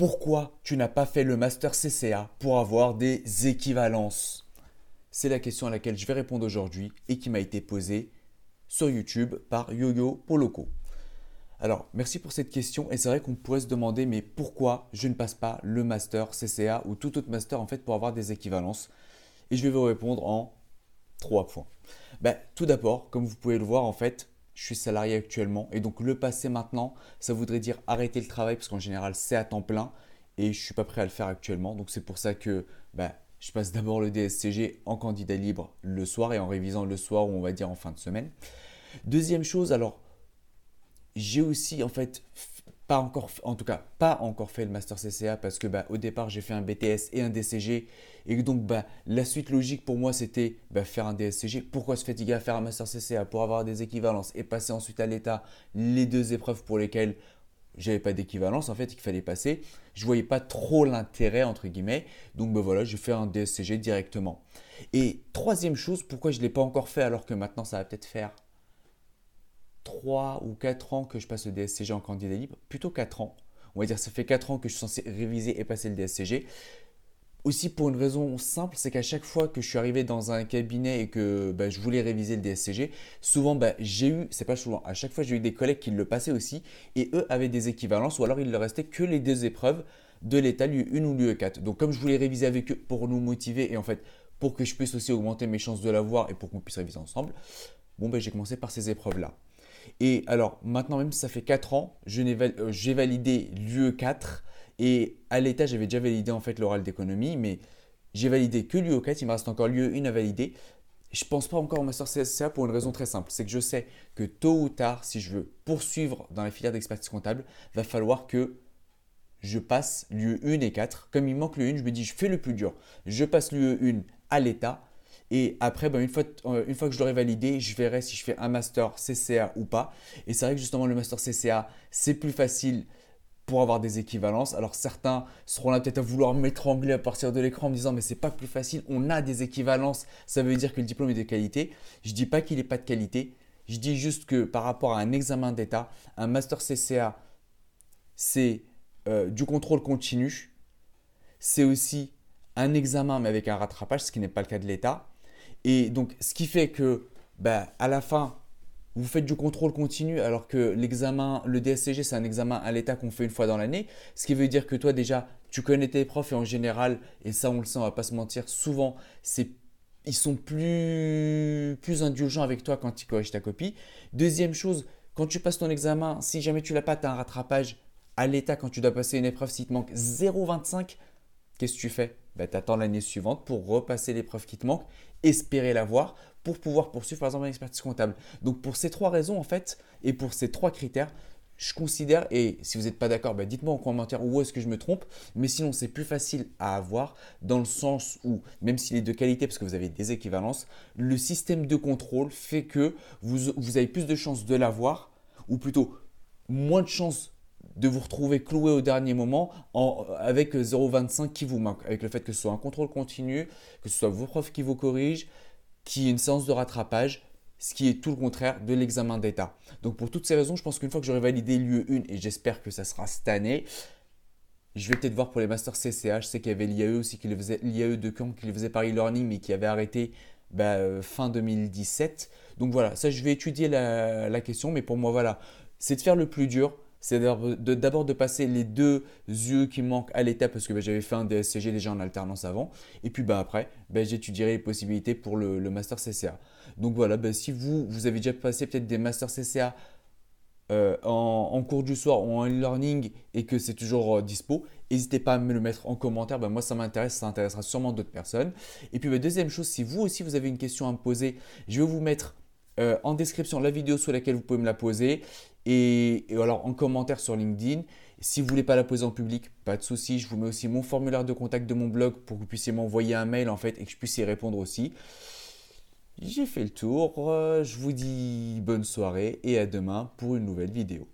Pourquoi tu n'as pas fait le master CCA pour avoir des équivalences? C'est la question à laquelle je vais répondre aujourd'hui et qui m'a été posée sur YouTube par YoYo Poloco. Alors, merci pour cette question et c'est vrai qu'on pourrait se demander mais pourquoi je ne passe pas le master CCA ou tout autre master en fait pour avoir des équivalences? Et je vais vous répondre en trois points. Ben, tout d'abord, comme vous pouvez le voir en fait, je suis salarié actuellement. Et donc le passer maintenant, ça voudrait dire arrêter le travail parce qu'en général c'est à temps plein et je suis pas prêt à le faire actuellement. Donc c'est pour ça que bah, je passe d'abord le DSCG en candidat libre le soir et en révisant le soir ou on va dire en fin de semaine. Deuxième chose, alors j'ai aussi en fait pas encore, en tout cas pas encore fait le master CCA parce que bah, au départ j'ai fait un BTS et un DCG et donc bah, la suite logique pour moi c'était bah, faire un DSCG. Pourquoi se fatiguer à faire un master CCA pour avoir des équivalences et passer ensuite à l'état les deux épreuves pour lesquelles j'avais pas d'équivalence en fait qu'il fallait passer? Je voyais pas trop l'intérêt entre guillemets. Donc ben voilà, j'ai fait un DSCG directement. Et troisième chose, pourquoi je ne l'ai pas encore fait alors que maintenant ça va peut-être faire 3 ou 4 ans que je passe le DSCG en candidat libre, plutôt 4 ans. On va dire ça fait 4 ans que je suis censé réviser et passer le DSCG. Aussi pour une raison simple, c'est qu'à chaque fois que je suis arrivé dans un cabinet et que bah, je voulais réviser le DSCG, souvent bah, j'ai eu, c'est pas souvent, à chaque fois j'ai eu des collègues qui le passaient aussi et eux avaient des équivalences ou alors il leur restait que les deux épreuves de l'état lieu 1 ou lieu 4. Donc comme je voulais réviser avec eux pour nous motiver et en fait pour que je puisse aussi augmenter mes chances de l'avoir et pour qu'on puisse réviser ensemble, bon ben j'ai commencé par ces épreuves là. Et alors, maintenant, même ça fait 4 ans, euh, j'ai validé l'UE4 et à l'état, j'avais déjà validé en fait l'oral d'économie, mais j'ai validé que l'UE4, il me reste encore l'UE1 à valider. Je ne pense pas encore au master CSCA pour une raison très simple, c'est que je sais que tôt ou tard, si je veux poursuivre dans la filière d'expertise comptable, va falloir que je passe l'UE1 et 4. Comme il manque l'UE1, je me dis, je fais le plus dur. Je passe l'UE1 à l'état et après, ben, une, fois, euh, une fois que je l'aurai validé, je verrai si je fais un master CCA ou pas. Et c'est vrai que justement, le master CCA, c'est plus facile pour avoir des équivalences. Alors certains seront là peut-être à vouloir m'étrangler à partir de l'écran en me disant mais c'est pas plus facile, on a des équivalences, ça veut dire que le diplôme est de qualité. Je dis pas qu'il n'est pas de qualité, je dis juste que par rapport à un examen d'état, un master CCA, c'est euh, du contrôle continu, c'est aussi un examen mais avec un rattrapage, ce qui n'est pas le cas de l'état. Et donc, ce qui fait que, bah, à la fin, vous faites du contrôle continu alors que l'examen, le DSCG, c'est un examen à l'état qu'on fait une fois dans l'année. Ce qui veut dire que toi, déjà, tu connais tes profs et en général, et ça, on le sait, on va pas se mentir, souvent, ils sont plus, plus indulgents avec toi quand ils corrigent ta copie. Deuxième chose, quand tu passes ton examen, si jamais tu l'as pas, tu as un rattrapage à l'état quand tu dois passer une épreuve, s'il te manque 0,25, qu'est-ce que tu fais? Bah, Tu attends l'année suivante pour repasser l'épreuve qui te manque, espérer l'avoir pour pouvoir poursuivre par exemple une expertise comptable. Donc pour ces trois raisons en fait et pour ces trois critères, je considère, et si vous n'êtes pas d'accord, bah, dites-moi en commentaire où est-ce que je me trompe, mais sinon c'est plus facile à avoir dans le sens où, même s'il est de qualité parce que vous avez des équivalences, le système de contrôle fait que vous, vous avez plus de chances de l'avoir, ou plutôt moins de chances de vous retrouver cloué au dernier moment avec 0,25 qui vous manque, avec le fait que ce soit un contrôle continu, que ce soit vos profs qui vous corrigent, qui ait une séance de rattrapage, ce qui est tout le contraire de l'examen d'état. Donc pour toutes ces raisons, je pense qu'une fois que j'aurai validé l'UE 1 et j'espère que ça sera cette année, je vais peut-être voir pour les masters CCH, sais qu'il y avait l'IAE aussi qui le faisait, l'IAE de Caen qui le faisait par e-learning mais qui avait arrêté bah, euh, fin 2017. Donc voilà, ça je vais étudier la, la question, mais pour moi voilà, c'est de faire le plus dur, c'est d'abord de, passer les deux yeux qui manquent à l'état parce que bah, j'avais fait un DSCG déjà en alternance avant. Et puis bah, après, bah, j'étudierai les possibilités pour le, master CCA. Donc voilà, bah, si vous, vous avez déjà passé peut-être des masters CCA euh, en, cours du soir ou en e-learning et que c'est toujours euh, dispo, n'hésitez pas à me le mettre en commentaire. moi, ça m'intéresse, ça intéressera sûrement d'autres personnes. Et puis, deuxième chose, si vous aussi vous avez une question à me poser, je vais vous mettre euh, en description la vidéo sur laquelle vous pouvez me la poser. Et, alors en commentaire sur LinkedIn. Si vous ne voulez pas la poser en public, pas de souci. Je vous mets aussi mon formulaire de contact de mon blog pour que vous puissiez m'envoyer un mail en fait et que je puisse y répondre aussi. J'ai fait le tour. Je vous dis bonne soirée et à demain pour une nouvelle vidéo.